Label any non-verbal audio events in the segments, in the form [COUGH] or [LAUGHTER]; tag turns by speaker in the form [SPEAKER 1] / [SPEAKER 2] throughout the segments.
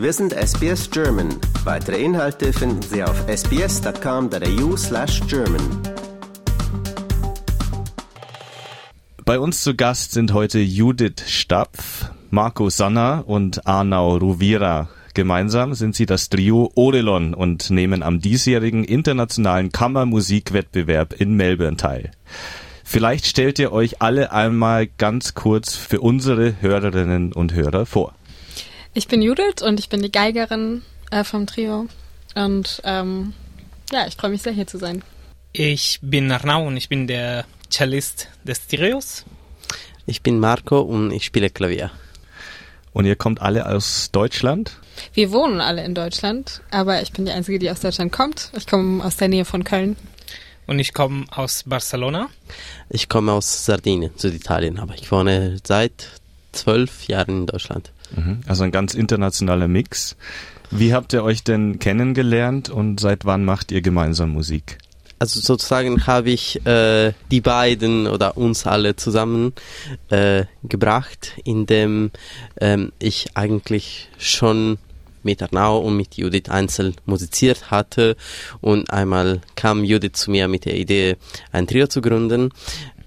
[SPEAKER 1] Wir sind SBS German. Weitere Inhalte finden Sie auf sbs.com.au slash German.
[SPEAKER 2] Bei uns zu Gast sind heute Judith Stapf, Marco Sanna und Arnau Ruvira. Gemeinsam sind sie das Trio Orelon und nehmen am diesjährigen internationalen Kammermusikwettbewerb in Melbourne teil. Vielleicht stellt ihr euch alle einmal ganz kurz für unsere Hörerinnen und Hörer vor.
[SPEAKER 3] Ich bin Judith und ich bin die Geigerin äh, vom Trio. Und ähm, ja, ich freue mich sehr, hier zu sein.
[SPEAKER 4] Ich bin Arnau und ich bin der Cellist des Trios.
[SPEAKER 5] Ich bin Marco und ich spiele Klavier.
[SPEAKER 2] Und ihr kommt alle aus Deutschland?
[SPEAKER 3] Wir wohnen alle in Deutschland, aber ich bin die Einzige, die aus Deutschland kommt. Ich komme aus der Nähe von Köln.
[SPEAKER 4] Und ich komme aus Barcelona.
[SPEAKER 5] Ich komme aus Sardinien, Süditalien, aber ich wohne seit zwölf Jahren in Deutschland.
[SPEAKER 2] Mhm. Also ein ganz internationaler Mix. Wie habt ihr euch denn kennengelernt und seit wann macht ihr gemeinsam Musik?
[SPEAKER 5] Also sozusagen habe ich äh, die beiden oder uns alle zusammen äh, gebracht, indem ähm, ich eigentlich schon mit Arnau und mit Judith einzeln musiziert hatte und einmal kam Judith zu mir mit der Idee, ein Trio zu gründen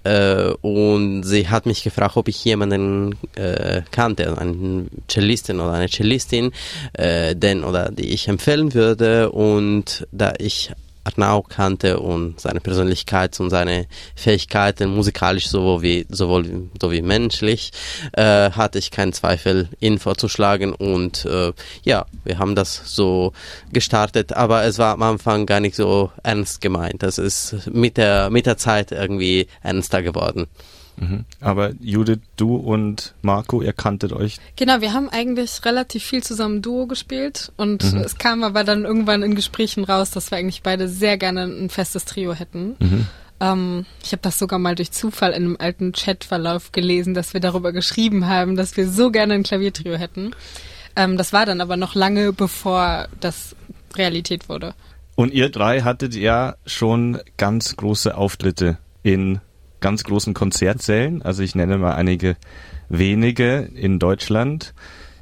[SPEAKER 5] äh, und sie hat mich gefragt, ob ich jemanden äh, kannte, also einen Cellistin oder eine Cellistin, äh, den oder die ich empfehlen würde. Und da ich Arnau kannte und seine Persönlichkeit und seine Fähigkeiten musikalisch sowohl wie sowohl so wie menschlich äh, hatte ich keinen Zweifel ihn vorzuschlagen. Und äh, ja wir haben das so gestartet. Aber es war am Anfang gar nicht so ernst gemeint. Das ist mit der mit der Zeit irgendwie ernster geworden
[SPEAKER 2] Mhm. Aber Judith, du und Marco, ihr kanntet euch.
[SPEAKER 3] Genau, wir haben eigentlich relativ viel zusammen Duo gespielt und mhm. es kam aber dann irgendwann in Gesprächen raus, dass wir eigentlich beide sehr gerne ein festes Trio hätten. Mhm. Ähm, ich habe das sogar mal durch Zufall in einem alten Chatverlauf gelesen, dass wir darüber geschrieben haben, dass wir so gerne ein Klaviertrio hätten. Ähm, das war dann aber noch lange bevor das Realität wurde.
[SPEAKER 2] Und ihr drei hattet ja schon ganz große Auftritte in ganz großen Konzertsälen. Also ich nenne mal einige wenige in Deutschland.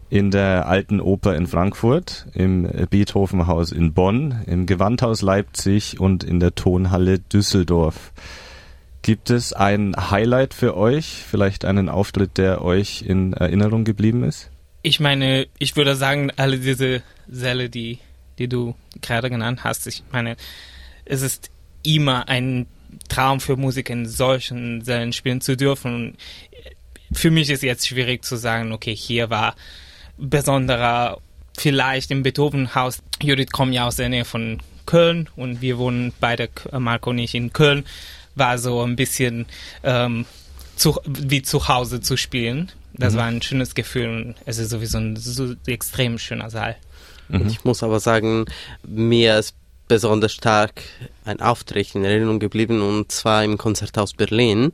[SPEAKER 2] In der Alten Oper in Frankfurt, im Beethovenhaus in Bonn, im Gewandhaus Leipzig und in der Tonhalle Düsseldorf. Gibt es ein Highlight für euch? Vielleicht einen Auftritt, der euch in Erinnerung geblieben ist?
[SPEAKER 4] Ich meine, ich würde sagen, alle diese Säle, die, die du gerade genannt hast, ich meine, es ist immer ein Traum für Musiker in solchen Sälen spielen zu dürfen. für mich ist jetzt schwierig zu sagen, okay, hier war besonderer, vielleicht im Beethovenhaus. Judith kommt ja aus der Nähe von Köln und wir wohnen beide, Marco und ich, in Köln. War so ein bisschen ähm, zu, wie zu Hause zu spielen. Das mhm. war ein schönes Gefühl und es ist sowieso ein so extrem schöner Saal.
[SPEAKER 5] Mhm. Ich muss aber sagen, mir ist besonders stark ein Auftritt in Erinnerung geblieben und zwar im Konzerthaus Berlin,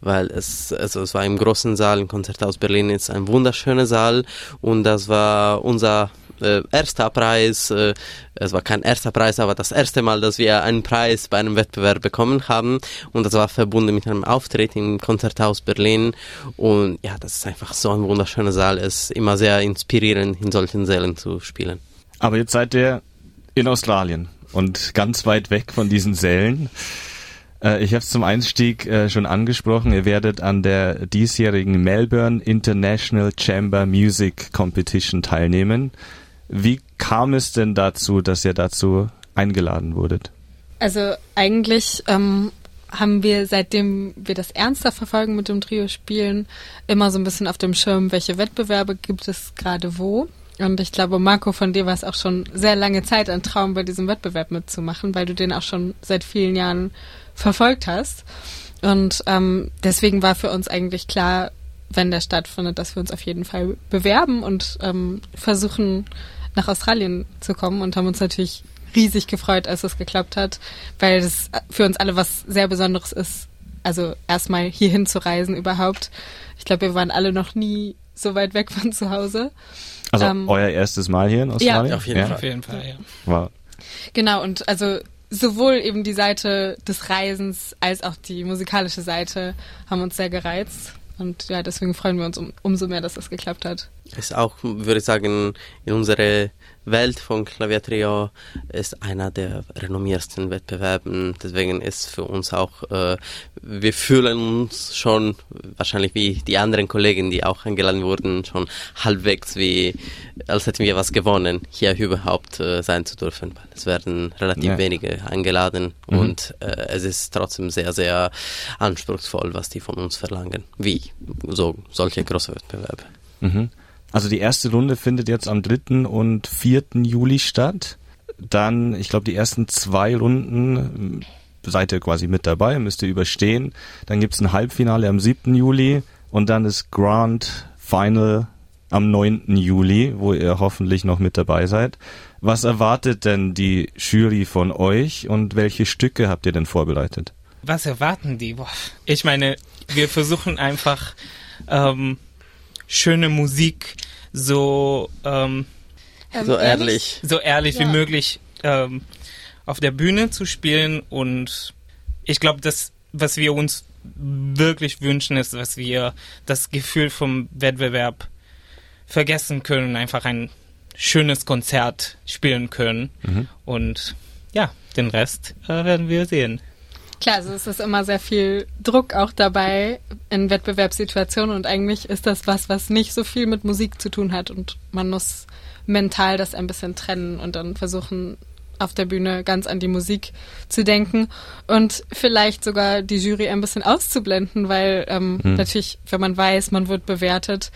[SPEAKER 5] weil es also es war im großen Saal. Im Konzerthaus Berlin ist ein wunderschöner Saal und das war unser äh, erster Preis, äh, es war kein erster Preis, aber das erste Mal, dass wir einen Preis bei einem Wettbewerb bekommen haben. Und das war verbunden mit einem Auftritt im Konzerthaus Berlin. Und ja, das ist einfach so ein wunderschöner Saal, es ist immer sehr inspirierend in solchen Sälen zu spielen.
[SPEAKER 2] Aber jetzt seid ihr in Australien und ganz weit weg von diesen Sälen. Äh, ich habe es zum Einstieg äh, schon angesprochen. Ihr werdet an der diesjährigen Melbourne International Chamber Music Competition teilnehmen. Wie kam es denn dazu, dass ihr dazu eingeladen wurdet?
[SPEAKER 3] Also eigentlich ähm, haben wir, seitdem wir das ernster verfolgen mit dem Trio spielen, immer so ein bisschen auf dem Schirm, welche Wettbewerbe gibt es gerade wo. Und ich glaube, Marco, von dir war es auch schon sehr lange Zeit ein Traum, bei diesem Wettbewerb mitzumachen, weil du den auch schon seit vielen Jahren verfolgt hast. Und ähm, deswegen war für uns eigentlich klar, wenn der stattfindet, dass wir uns auf jeden Fall bewerben und ähm, versuchen, nach Australien zu kommen und haben uns natürlich riesig gefreut, als es geklappt hat, weil das für uns alle was sehr Besonderes ist, also erstmal hierhin zu reisen überhaupt. Ich glaube, wir waren alle noch nie so weit weg von zu Hause.
[SPEAKER 2] Also ähm, euer erstes Mal hier in Australien?
[SPEAKER 4] Ja, auf jeden, ja. Fall. Auf jeden Fall, ja.
[SPEAKER 2] Wow.
[SPEAKER 3] Genau, und also sowohl eben die Seite des Reisens als auch die musikalische Seite haben uns sehr gereizt. Und ja, deswegen freuen wir uns um, umso mehr, dass das geklappt hat.
[SPEAKER 5] Ist auch, würde ich sagen, in unserer Welt von Klaviertrio ist einer der renommiersten Wettbewerben. Deswegen ist für uns auch, äh, wir fühlen uns schon wahrscheinlich wie die anderen Kollegen, die auch eingeladen wurden, schon halbwegs wie, als hätten wir was gewonnen, hier überhaupt äh, sein zu dürfen. Es werden relativ
[SPEAKER 2] Ja.
[SPEAKER 5] wenige eingeladen
[SPEAKER 2] Mhm.
[SPEAKER 5] und äh, es ist trotzdem sehr, sehr anspruchsvoll, was die von uns verlangen. Wie so solche große Wettbewerbe.
[SPEAKER 2] Mhm. Also die erste Runde findet jetzt am 3. und 4. Juli statt. Dann, ich glaube, die ersten zwei Runden ähm, seid ihr quasi mit dabei, müsst ihr überstehen. Dann gibt's ein Halbfinale am 7. Juli und dann das Grand Final am 9. Juli, wo ihr hoffentlich noch mit dabei seid. Was erwartet denn die Jury von euch und welche Stücke habt ihr denn vorbereitet?
[SPEAKER 4] Was erwarten die? Boah. Ich meine, wir versuchen einfach ähm, schöne Musik so ähm,
[SPEAKER 3] Ähm,
[SPEAKER 5] So ehrlich.
[SPEAKER 4] so ehrlich
[SPEAKER 3] Ja.
[SPEAKER 4] wie möglich ähm, auf der Bühne zu spielen und ich glaube, das, was wir uns wirklich wünschen, ist, dass wir das Gefühl vom Wettbewerb vergessen können, einfach ein schönes Konzert spielen können
[SPEAKER 2] Mhm.
[SPEAKER 4] und ja, den Rest äh, werden wir sehen.
[SPEAKER 3] Klar, also es ist immer sehr viel Druck auch dabei in Wettbewerbssituationen und eigentlich ist das was, was nicht so viel mit Musik zu tun hat und man muss mental das ein bisschen trennen und dann versuchen auf der Bühne ganz an die Musik zu denken und vielleicht sogar die Jury ein bisschen auszublenden, weil ähm,
[SPEAKER 2] Hm.
[SPEAKER 3] natürlich, wenn man weiß, man wird bewertet,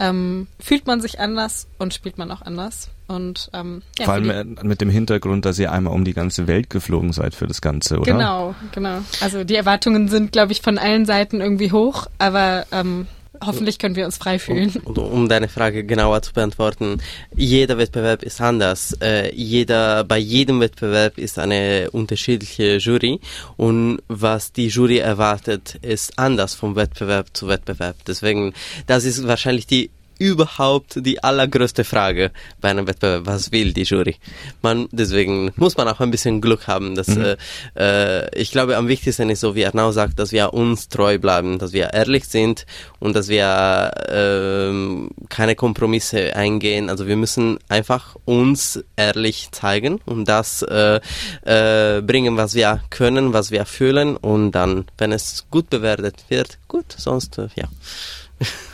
[SPEAKER 3] ähm, fühlt man sich anders und spielt man auch anders. Und ähm, ja,
[SPEAKER 2] Vor allem äh, mit dem Hintergrund, dass ihr einmal um die ganze Welt geflogen seid für das Ganze, oder?
[SPEAKER 3] Genau, genau. Also die Erwartungen sind, glaube ich, von allen Seiten irgendwie hoch, aber ähm, hoffentlich können wir uns frei fühlen.
[SPEAKER 5] Und, und um deine Frage genauer zu beantworten, jeder Wettbewerb ist anders. Äh, jeder, bei jedem Wettbewerb ist eine unterschiedliche Jury und was die Jury erwartet, ist anders vom Wettbewerb zu Wettbewerb. Deswegen, das ist wahrscheinlich die überhaupt die allergrößte Frage bei einem Wettbewerb. Was will die Jury? Man, deswegen muss man auch ein bisschen Glück haben. Dass,
[SPEAKER 2] Mhm.
[SPEAKER 5] äh, äh, ich glaube, am wichtigsten ist so, wie Arnau sagt, dass wir uns treu bleiben, dass wir ehrlich sind und dass wir ähm, keine Kompromisse eingehen. Also wir müssen einfach uns ehrlich zeigen und das äh, äh, bringen, was wir können, was wir fühlen und dann, wenn es gut bewertet wird, gut, sonst äh,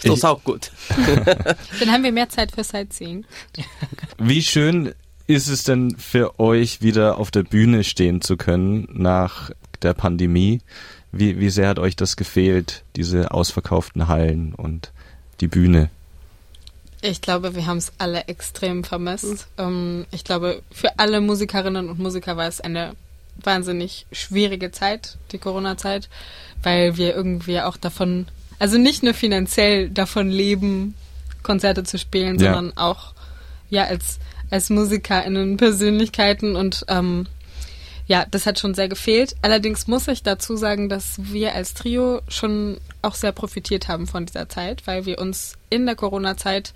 [SPEAKER 5] Das ist auch gut. [LAUGHS]
[SPEAKER 3] Dann haben wir mehr Zeit für Sightseeing.
[SPEAKER 2] Wie schön ist es denn für euch, wieder auf der Bühne stehen zu können nach der Pandemie? Wie, wie sehr hat euch das gefehlt, diese ausverkauften Hallen und die Bühne?
[SPEAKER 3] Ich glaube, wir haben es alle extrem vermisst. Ähm, ich glaube, für alle Musikerinnen und Musiker war es eine wahnsinnig schwierige Zeit, die Corona-Zeit, weil wir irgendwie auch davon, also nicht nur finanziell davon leben, Konzerte zu spielen,
[SPEAKER 2] Ja.
[SPEAKER 3] sondern auch ja als als MusikerInnen, Persönlichkeiten und ähm, ja, das hat schon sehr gefehlt. Allerdings muss ich dazu sagen, dass wir als Trio schon auch sehr profitiert haben von dieser Zeit, weil wir uns in der Corona-Zeit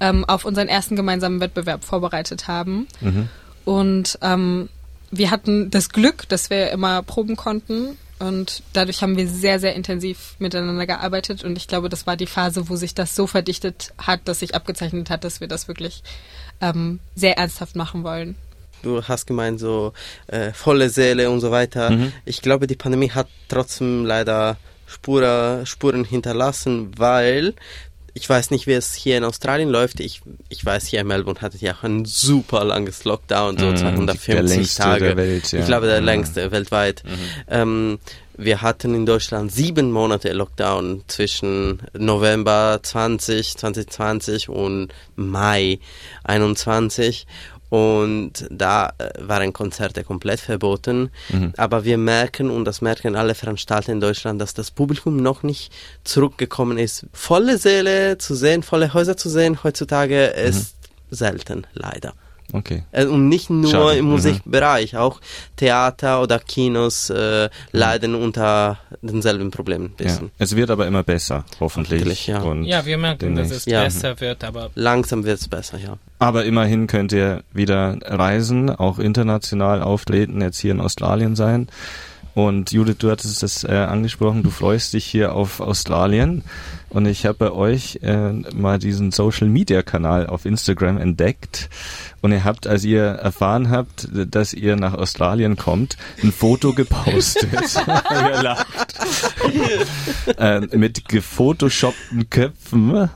[SPEAKER 3] ähm, auf unseren ersten gemeinsamen Wettbewerb vorbereitet haben.
[SPEAKER 2] Mhm.
[SPEAKER 3] Und ähm, wir hatten das Glück, dass wir immer proben konnten. Und dadurch haben wir sehr, sehr intensiv miteinander gearbeitet. Und ich glaube, das war die Phase, wo sich das so verdichtet hat, dass sich abgezeichnet hat, dass wir das wirklich ähm, sehr ernsthaft machen wollen.
[SPEAKER 5] Du hast gemeint, so äh, volle Seele und so weiter.
[SPEAKER 2] Mhm.
[SPEAKER 5] Ich glaube, die Pandemie hat trotzdem leider Spur, Spuren hinterlassen, weil ich weiß nicht, wie es hier in Australien läuft. Ich, ich weiß, hier in Melbourne hattet ihr auch ein super langes Lockdown, so
[SPEAKER 2] Mhm,
[SPEAKER 5] 250
[SPEAKER 2] der längste
[SPEAKER 5] Tage.
[SPEAKER 2] der Welt, ja.
[SPEAKER 5] Ich glaube, der
[SPEAKER 2] Mhm.
[SPEAKER 5] längste weltweit. Ähm, wir hatten in Deutschland sieben Monate Lockdown zwischen November 20, 2020 und Mai 21. Und da äh, waren Konzerte komplett verboten.
[SPEAKER 2] Mhm.
[SPEAKER 5] Aber wir merken, und das merken alle Veranstalter in Deutschland, dass das Publikum noch nicht zurückgekommen ist. Volle Säle zu sehen, volle Häuser zu sehen, heutzutage ist selten, leider.
[SPEAKER 2] Okay.
[SPEAKER 5] Äh, Und nicht nur
[SPEAKER 2] Schade.
[SPEAKER 5] im
[SPEAKER 2] Mhm.
[SPEAKER 5] Musikbereich, auch Theater oder Kinos äh, leiden unter denselben Problemen. ein
[SPEAKER 2] Ja.
[SPEAKER 5] Bisschen.
[SPEAKER 2] Es wird aber immer besser, hoffentlich.
[SPEAKER 5] Hoffentlich, ja.
[SPEAKER 2] Und
[SPEAKER 4] Ja, wir merken, dass es
[SPEAKER 2] demnächst.
[SPEAKER 5] Ja.
[SPEAKER 4] besser wird, aber
[SPEAKER 5] Langsam wird es besser, ja.
[SPEAKER 2] Aber immerhin könnt ihr wieder reisen, auch international auftreten, jetzt hier in Australien sein. Und Judith, du hattest es äh, angesprochen, du freust dich hier auf Australien. Und ich habe bei euch äh, mal diesen Social Media Kanal auf Instagram entdeckt. Und ihr habt, als ihr erfahren habt, dass ihr nach Australien kommt, ein Foto gepostet. [LAUGHS] [LAUGHS] ihr lacht. äh, mit gefotoshoppten Köpfen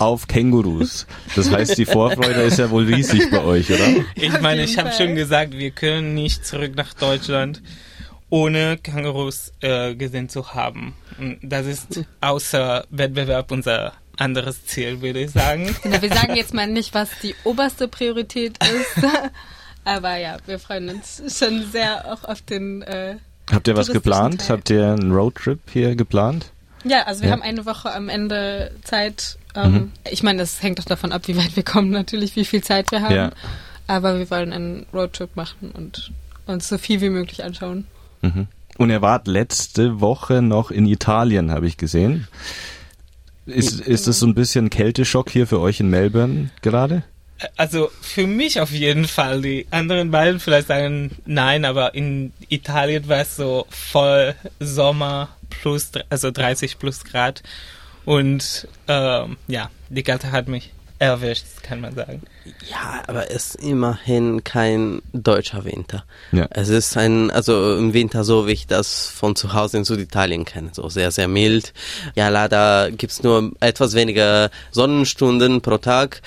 [SPEAKER 2] auf Kängurus. Das heißt, die Vorfreude ist ja wohl riesig bei euch, oder?
[SPEAKER 4] Ich meine, ich habe schon gesagt, wir können nicht zurück nach Deutschland ohne Kängurus äh, gesehen zu haben. Und das ist außer Wettbewerb unser anderes Ziel, würde ich sagen. [LAUGHS]
[SPEAKER 3] Genau, wir sagen jetzt mal nicht, was die oberste Priorität ist. [LAUGHS] Aber ja, wir freuen uns schon sehr auch auf den. Äh,
[SPEAKER 2] Habt ihr was geplant?
[SPEAKER 3] Teil.
[SPEAKER 2] Habt ihr einen Roadtrip hier geplant?
[SPEAKER 3] Ja, also wir
[SPEAKER 2] Ja.
[SPEAKER 3] haben eine Woche am Ende Zeit. Ähm,
[SPEAKER 2] Mhm.
[SPEAKER 3] Ich meine, das hängt doch davon ab, wie weit wir kommen, natürlich, wie viel Zeit wir haben.
[SPEAKER 2] Ja.
[SPEAKER 3] Aber wir wollen einen Roadtrip machen und uns so viel wie möglich anschauen.
[SPEAKER 2] Mhm. Und ihr wart letzte Woche noch in Italien, habe ich gesehen. Ist, ist das so ein bisschen Kälteschock hier für euch in Melbourne gerade?
[SPEAKER 4] Also für mich auf jeden Fall. Die anderen beiden vielleicht sagen nein, aber in Italien war es so voll Sommer plus, also 30 plus Grad. Und ähm, ja, die Kälte hat mich erwischt, kann man sagen.
[SPEAKER 5] Ja, aber es ist immerhin kein deutscher Winter.
[SPEAKER 2] Ja.
[SPEAKER 5] Es ist ein, also im Winter so, wie ich das von zu Hause in Süditalien kenne. So sehr, sehr mild. Ja, leider gibt's nur etwas weniger Sonnenstunden pro Tag.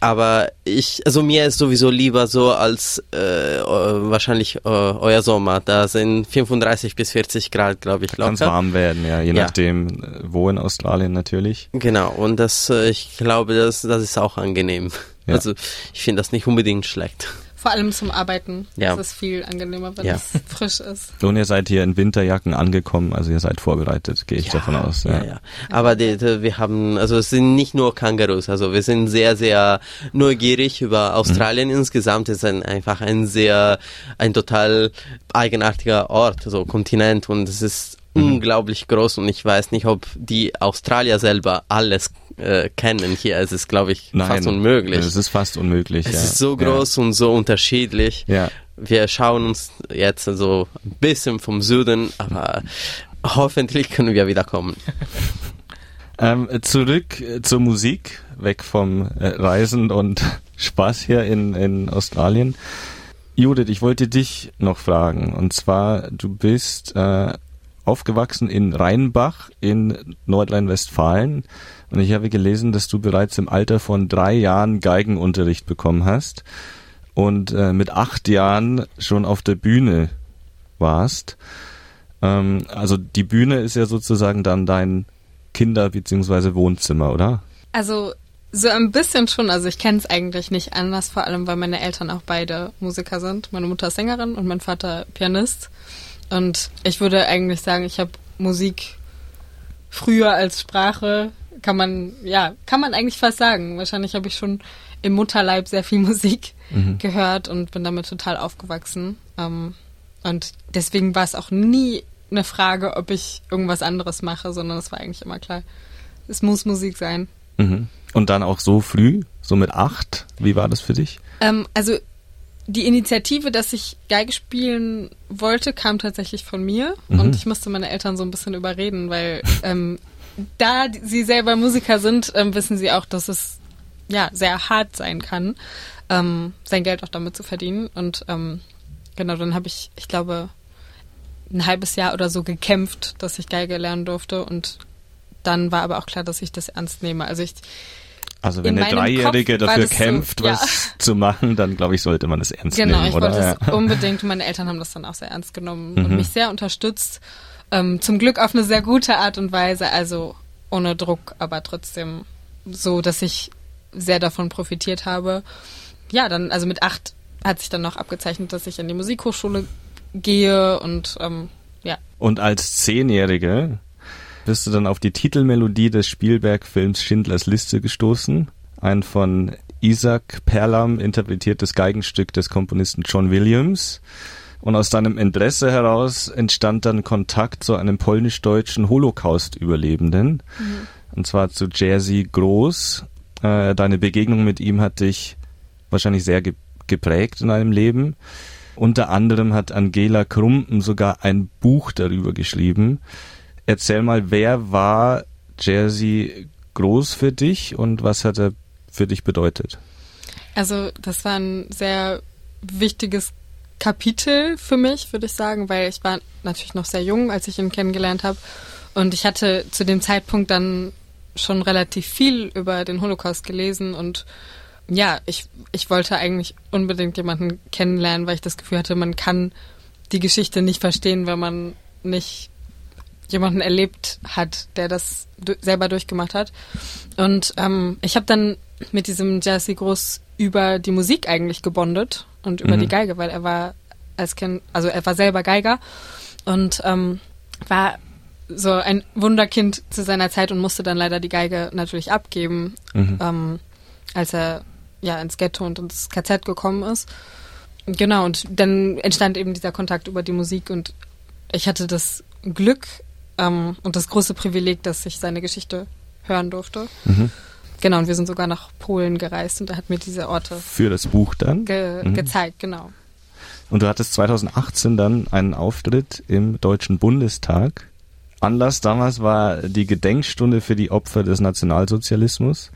[SPEAKER 5] Aber ich, also mir ist sowieso lieber so als äh, wahrscheinlich äh, euer Sommer. Da sind 35 bis 40 Grad, glaube ich, locker.
[SPEAKER 2] warm werden, ja, je
[SPEAKER 5] Ja.
[SPEAKER 2] nachdem, äh, wo in Australien natürlich.
[SPEAKER 5] Genau, und das, äh, ich glaube, das, das ist auch angenehm.
[SPEAKER 2] Ja.
[SPEAKER 5] Also ich finde das nicht unbedingt schlecht.
[SPEAKER 3] Vor allem zum Arbeiten.
[SPEAKER 5] Ja.
[SPEAKER 3] Das ist viel angenehmer, wenn
[SPEAKER 5] Ja.
[SPEAKER 3] es [LAUGHS] frisch ist.
[SPEAKER 2] Und ihr seid hier in Winterjacken angekommen, also ihr seid vorbereitet, gehe ich davon aus.
[SPEAKER 5] Ja, ja. Aber die, die, wir haben, also es sind nicht nur Kängurus, also wir sind sehr, sehr neugierig über Australien
[SPEAKER 2] Mhm.
[SPEAKER 5] insgesamt. Es ist ein, einfach ein sehr, ein total eigenartiger Ort, so Kontinent und es ist
[SPEAKER 2] Mhm.
[SPEAKER 5] unglaublich groß und ich weiß nicht, ob die Australier selber alles äh, kennen hier. Es ist, glaube ich,
[SPEAKER 2] Nein,
[SPEAKER 5] fast unmöglich.
[SPEAKER 2] Es ist fast unmöglich.
[SPEAKER 5] Es
[SPEAKER 2] ja.
[SPEAKER 5] ist so groß und so unterschiedlich.
[SPEAKER 2] Ja. ja.
[SPEAKER 5] Wir schauen uns jetzt so ein bisschen vom Süden, aber hoffentlich können wir wieder kommen. [LAUGHS]
[SPEAKER 2] Ähm, zurück äh, zur Musik, weg vom äh, Reisen und [LAUGHS] Spaß hier in, in Australien. Judith, ich wollte dich noch fragen. Und zwar, du bist äh, aufgewachsen in Rheinbach in Nordrhein-Westfalen. Und ich habe gelesen, dass du bereits im Alter von drei Jahren Geigenunterricht bekommen hast und äh, mit acht Jahren schon auf der Bühne warst. Ähm, also die Bühne ist ja sozusagen dann dein Kinder- bzw. Wohnzimmer, oder?
[SPEAKER 3] Also so ein bisschen schon. Also ich kenne es eigentlich nicht anders, vor allem weil meine Eltern auch beide Musiker sind. Meine Mutter ist Sängerin und mein Vater Pianist. Und ich würde eigentlich sagen, ich habe Musik früher als Sprache, kann man, ja, kann man eigentlich fast sagen. Wahrscheinlich habe ich schon im Mutterleib sehr viel [LAUGHS] Musik gehört und bin damit total aufgewachsen. Ähm, und deswegen war es auch nie eine Frage, ob ich irgendwas anderes mache, sondern es war eigentlich immer klar, es muss Musik sein.
[SPEAKER 2] Mhm. Und dann auch so früh, so mit acht. Wie war das für dich?
[SPEAKER 3] Ähm, also die Initiative, dass ich Geige spielen wollte, kam tatsächlich von mir
[SPEAKER 2] Mhm.
[SPEAKER 3] und ich musste meine Eltern so ein bisschen überreden, weil ähm, da sie selber Musiker sind, ähm, wissen sie auch, dass es ja sehr hart sein kann, ähm, sein Geld auch damit zu verdienen. Und ähm, genau, dann habe ich, ich glaube, ein halbes Jahr oder so gekämpft, dass ich Geige lernen durfte und dann war aber auch klar, dass ich das ernst nehme. Also ich
[SPEAKER 2] Also wenn
[SPEAKER 3] In
[SPEAKER 2] eine Dreijährige
[SPEAKER 3] Kopf
[SPEAKER 2] dafür
[SPEAKER 3] das so,
[SPEAKER 2] kämpft,
[SPEAKER 3] ja.
[SPEAKER 2] was zu machen, dann glaube ich, sollte man es ernst
[SPEAKER 3] Genau,
[SPEAKER 2] nehmen,
[SPEAKER 3] ich
[SPEAKER 2] oder?
[SPEAKER 3] wollte
[SPEAKER 2] Ja.
[SPEAKER 3] es [LAUGHS] unbedingt und meine Eltern haben das dann auch sehr ernst genommen und
[SPEAKER 2] Mhm.
[SPEAKER 3] mich sehr unterstützt. Ähm, zum Glück auf eine sehr gute Art und Weise, also ohne Druck, aber trotzdem so, dass ich sehr davon profitiert habe. Ja, dann, also mit acht hat sich dann noch abgezeichnet, dass ich in die Musikhochschule gehe und ähm, ja,
[SPEAKER 2] Und als Zehnjährige bist du dann auf die Titelmelodie des Spielberg-Films Schindlers Liste gestoßen. Ein von Isaac Perlam interpretiertes Geigenstück des Komponisten John Williams. Und aus deinem Interesse heraus entstand dann Kontakt zu einem polnisch-deutschen Holocaust-Überlebenden. Und zwar zu Jerzy Groß. Äh, deine Begegnung mit ihm hat dich wahrscheinlich sehr ge geprägt in deinem Leben. Unter anderem hat Angela Krumpen sogar ein Buch darüber geschrieben. Erzähl mal, wer war Jersey groß für dich und was hat er für dich bedeutet?
[SPEAKER 3] Also das war ein sehr wichtiges Kapitel für mich, würde ich sagen, weil ich war natürlich noch sehr jung, als ich ihn kennengelernt habe. Und ich hatte zu dem Zeitpunkt dann schon relativ viel über den Holocaust gelesen und ja, ich, ich wollte eigentlich unbedingt jemanden kennenlernen, weil ich das Gefühl hatte, man kann die Geschichte nicht verstehen, wenn man nicht jemanden erlebt hat, der das selber durchgemacht hat. Und ähm, ich habe dann mit diesem Jazzy Groß über die Musik eigentlich gebondet und über mhm. die Geige, weil er war als Kind, also er war selber Geiger und ähm, war so ein Wunderkind zu seiner Zeit und musste dann leider die Geige natürlich abgeben, mhm. ähm, als er ja ins Ghetto und ins KZ gekommen ist. Genau, und dann entstand eben dieser Kontakt über die Musik und ich hatte das Glück ähm, und das große Privileg, dass ich seine Geschichte hören durfte. Mhm. Genau, und wir sind sogar nach Polen gereist und er hat mir diese Orte
[SPEAKER 2] für das Buch dann
[SPEAKER 3] ge mhm. gezeigt, genau.
[SPEAKER 2] Und du hattest 2018 dann einen Auftritt im Deutschen Bundestag. Anlass damals war die Gedenkstunde für die Opfer des Nationalsozialismus.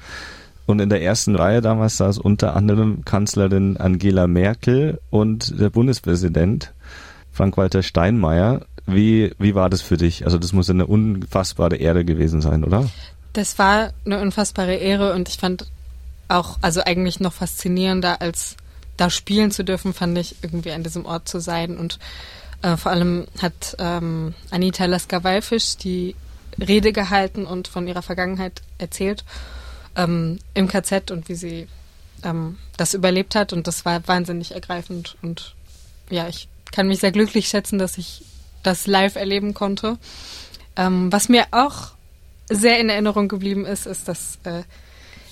[SPEAKER 2] Und in der ersten Reihe damals saß unter anderem Kanzlerin Angela Merkel und der Bundespräsident Frank-Walter Steinmeier. Wie, wie war das für dich? Also das muss eine unfassbare Ehre gewesen sein, oder?
[SPEAKER 3] Das war eine unfassbare Ehre und ich fand auch, also eigentlich noch faszinierender als da spielen zu dürfen, fand ich irgendwie an diesem Ort zu sein. Und äh, vor allem hat ähm, Anita Lasker-Wallfisch die Rede gehalten und von ihrer Vergangenheit erzählt ähm, im KZ und wie sie ähm, das überlebt hat. Und das war wahnsinnig ergreifend. Und ja, ich kann mich sehr glücklich schätzen, dass ich das live erleben konnte. Ähm, was mir auch sehr in Erinnerung geblieben ist, ist, dass äh,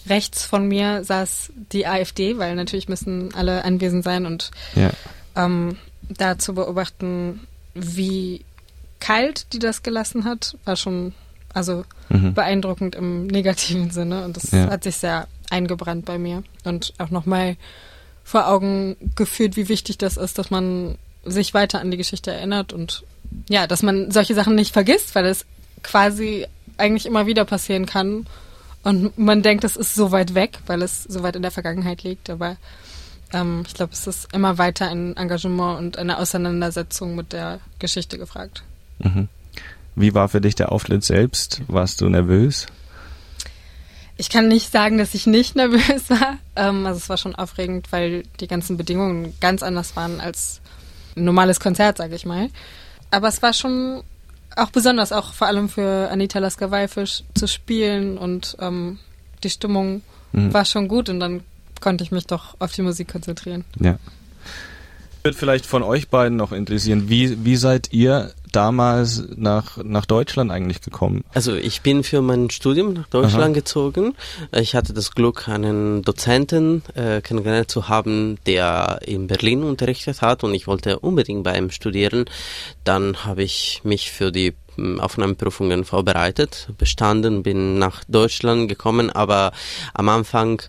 [SPEAKER 3] rechts von mir saß die AfD, weil natürlich müssen alle anwesend sein und ja. ähm, da zu beobachten, wie kalt die das gelassen hat, war schon also mhm. beeindruckend im negativen Sinne und das ja. hat sich sehr eingebrannt bei mir und auch nochmal vor Augen geführt, wie wichtig das ist, dass man sich weiter an die Geschichte erinnert und ja, dass man solche Sachen nicht vergisst, weil es quasi eigentlich immer wieder passieren kann und man denkt, es ist so weit weg, weil es so weit in der Vergangenheit liegt, aber ähm, ich glaube, es ist immer weiter ein Engagement und eine Auseinandersetzung mit der Geschichte gefragt.
[SPEAKER 2] Mhm. Wie war für dich der Auftritt selbst? Warst du nervös?
[SPEAKER 3] Ich kann nicht sagen, dass ich nicht [LAUGHS] nervös war. Ähm, also es war schon aufregend, weil die ganzen Bedingungen ganz anders waren als ein normales Konzert, sage ich mal. Aber es war schon auch besonders, auch vor allem für Anita Lasker-Wallfisch zu spielen und ähm, die Stimmung mhm. war schon gut und dann konnte ich mich doch auf die Musik konzentrieren.
[SPEAKER 2] Ja. Wird vielleicht von euch beiden noch interessieren, wie, wie seid ihr damals nach, nach Deutschland eigentlich gekommen?
[SPEAKER 5] Also ich bin für mein Studium nach Deutschland Aha. gezogen. Ich hatte das Glück, einen Dozenten äh, kennengelernt zu haben, der in Berlin unterrichtet hat und ich wollte unbedingt bei ihm studieren. Dann habe ich mich für die hm, Aufnahmeprüfungen vorbereitet, bestanden, bin nach Deutschland gekommen, aber am Anfang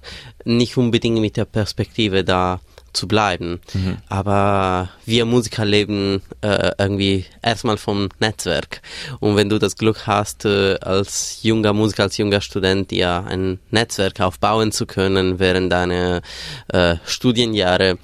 [SPEAKER 5] nicht unbedingt mit der Perspektive da zu bleiben. Mhm. Aber wir Musiker leben äh, irgendwie erstmal vom Netzwerk. Und wenn du das Glück hast, äh, als junger Musiker, als junger Student, ja ein Netzwerk aufbauen zu können während deiner äh, Studienjahre,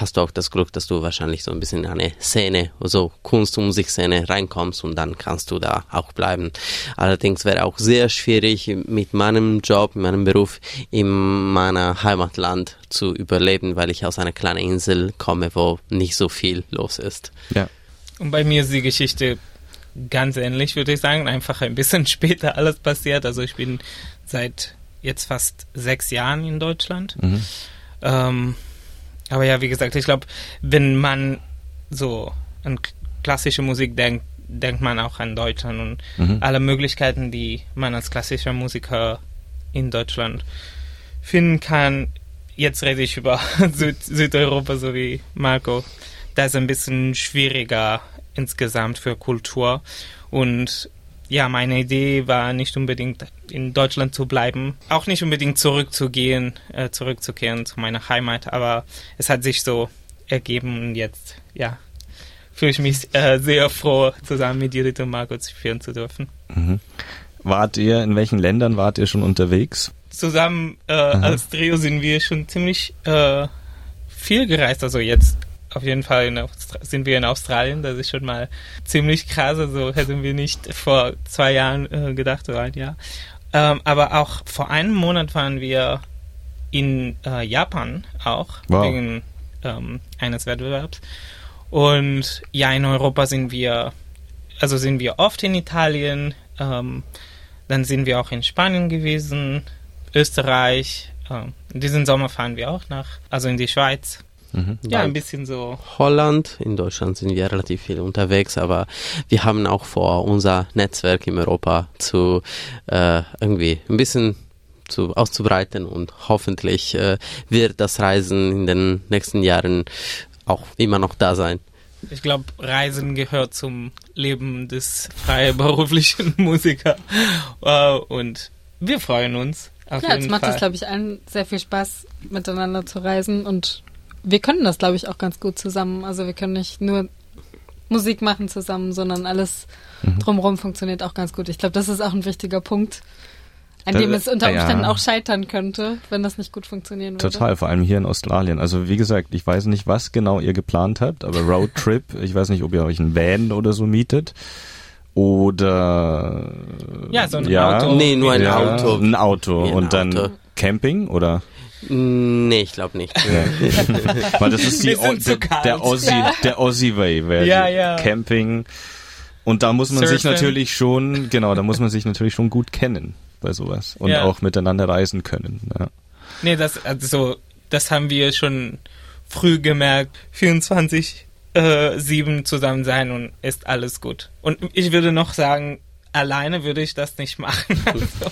[SPEAKER 5] hast du auch das Glück, dass du wahrscheinlich so ein bisschen in eine Szene, also Kunst- und Musikszene reinkommst und dann kannst du da auch bleiben. Allerdings wäre auch sehr schwierig mit meinem Job, mit meinem Beruf in meiner Heimatland zu überleben, weil ich aus einer kleinen Insel komme, wo nicht so viel los ist.
[SPEAKER 4] Ja. Und bei mir ist die Geschichte ganz ähnlich, würde ich sagen. Einfach ein bisschen [LAUGHS] später alles passiert. Also ich bin seit jetzt fast sechs Jahren in Deutschland. Mhm. Ähm, aber ja, wie gesagt, ich glaube, wenn man so an klassische Musik denkt, denkt man auch an Deutschland und mhm. alle Möglichkeiten, die man als klassischer Musiker in Deutschland finden kann. Jetzt rede ich über [LAUGHS] Süd Südeuropa, so wie Marco. Das ist ein bisschen schwieriger insgesamt für Kultur. Und ja, meine Idee war nicht unbedingt in Deutschland zu bleiben, auch nicht unbedingt zurückzugehen, äh, zurückzukehren zu meiner Heimat, aber es hat sich so ergeben und jetzt, ja, fühle ich mich äh, sehr froh, zusammen mit Judith und Margot führen zu dürfen.
[SPEAKER 2] Mhm. Wart ihr, in welchen Ländern wart ihr schon unterwegs?
[SPEAKER 4] Zusammen äh, als Trio sind wir schon ziemlich äh, viel gereist. Also jetzt auf jeden Fall in sind wir in Australien. Das ist schon mal ziemlich krass. Also hätten wir nicht vor zwei Jahren äh, gedacht, so ein Jahr. Ähm, aber auch vor einem Monat waren wir in äh, Japan auch
[SPEAKER 2] Wow.
[SPEAKER 4] wegen ähm, eines Wettbewerbs. Und ja, in Europa sind wir, also sind wir oft in Italien. Ähm, dann sind wir auch in Spanien gewesen, Österreich. Ähm, diesen Sommer fahren wir auch nach, also in die Schweiz.
[SPEAKER 2] Mhm.
[SPEAKER 4] Ja, ein bisschen so.
[SPEAKER 5] Holland. In Deutschland sind wir relativ viel unterwegs, aber wir haben auch vor, unser Netzwerk in Europa zu äh, irgendwie ein bisschen zu, auszubreiten und hoffentlich äh, wird das Reisen in den nächsten Jahren auch immer noch da sein.
[SPEAKER 4] Ich glaube, Reisen gehört zum Leben des freiberuflichen [LAUGHS] Musikers. Äh, und wir freuen uns. Auf
[SPEAKER 3] Ja, jetzt
[SPEAKER 4] jeden
[SPEAKER 3] macht es, glaube ich, allen sehr viel Spaß, miteinander zu reisen und wir können das, glaube ich, auch ganz gut zusammen. Also wir können nicht nur Musik machen zusammen, sondern alles
[SPEAKER 2] Mhm.
[SPEAKER 3] drumherum funktioniert auch ganz gut. Ich glaube, das ist auch ein wichtiger Punkt, an
[SPEAKER 2] Das-
[SPEAKER 3] dem es unter
[SPEAKER 2] ja.
[SPEAKER 3] Umständen auch scheitern könnte, wenn das nicht gut funktionieren würde.
[SPEAKER 2] Total, vor allem hier in Australien. Also wie gesagt, ich weiß nicht, was genau ihr geplant habt, aber Roadtrip, [LAUGHS] ich weiß nicht, ob ihr euch einen Van oder so mietet. Oder
[SPEAKER 4] Ja, so ein
[SPEAKER 2] ja,
[SPEAKER 4] Auto.
[SPEAKER 5] Nee, nur ein
[SPEAKER 2] ja,
[SPEAKER 5] Auto.
[SPEAKER 2] Ein Auto.
[SPEAKER 5] Wie ein
[SPEAKER 2] Und dann
[SPEAKER 5] Auto.
[SPEAKER 2] Camping oder?
[SPEAKER 5] Nee, ich glaube nicht. [LAUGHS]
[SPEAKER 2] Weil das ist die,
[SPEAKER 4] zu
[SPEAKER 2] der, der Aussie, der Aussie Way, wäre
[SPEAKER 4] Ja, ja.
[SPEAKER 2] Camping. Und da muss man sich
[SPEAKER 4] Surfen.
[SPEAKER 2] natürlich schon, genau, da muss man sich natürlich schon gut kennen bei sowas und
[SPEAKER 4] Ja.
[SPEAKER 2] auch miteinander reisen können. Ja.
[SPEAKER 4] Nee, das, also, das haben wir schon früh gemerkt. 24, äh, 7 zusammen sein und ist alles gut. Und ich würde noch sagen, alleine würde ich das nicht machen. [LAUGHS] Also,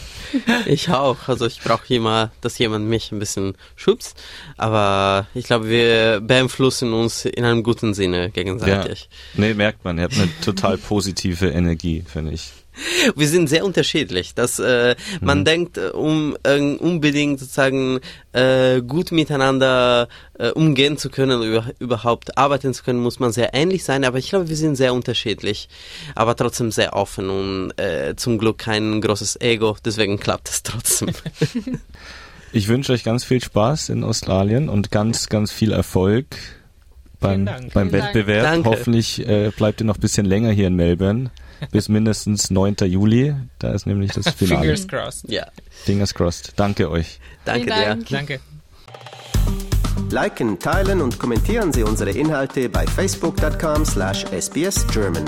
[SPEAKER 5] Ich auch. Also ich brauche immer, dass jemand mich ein bisschen schubst. Aber ich glaube, wir beeinflussen uns in einem guten Sinne gegenseitig.
[SPEAKER 2] Nee, merkt man, ihr habt eine total positive Energie, finde ich. [LAUGHS]
[SPEAKER 5] Wir sind sehr unterschiedlich. Dass äh, man
[SPEAKER 2] Mhm.
[SPEAKER 5] denkt, äh, um äh, unbedingt sozusagen äh, gut miteinander äh, umgehen zu können, über, überhaupt arbeiten zu können, muss man sehr ähnlich sein. Aber ich glaube, wir sind sehr unterschiedlich, aber trotzdem sehr offen und äh, zum Glück kein großes Ego. Deswegen klappt es trotzdem. [LAUGHS]
[SPEAKER 2] Ich wünsche euch ganz viel Spaß in Australien und ganz, ganz viel Erfolg beim, beim. Wettbewerb.
[SPEAKER 5] Danke.
[SPEAKER 2] Hoffentlich äh, bleibt ihr noch ein bisschen länger hier in Melbourne. Bis mindestens 9. Juli. Da ist nämlich das [LAUGHS] Finale.
[SPEAKER 4] Fingers crossed.
[SPEAKER 5] ja,
[SPEAKER 2] Fingers crossed. Danke euch.
[SPEAKER 5] danke
[SPEAKER 3] Vielen
[SPEAKER 5] dir.
[SPEAKER 3] Dank.
[SPEAKER 4] Danke.
[SPEAKER 1] Liken, teilen und kommentieren Sie unsere Inhalte bei facebook.com/sbsgerman.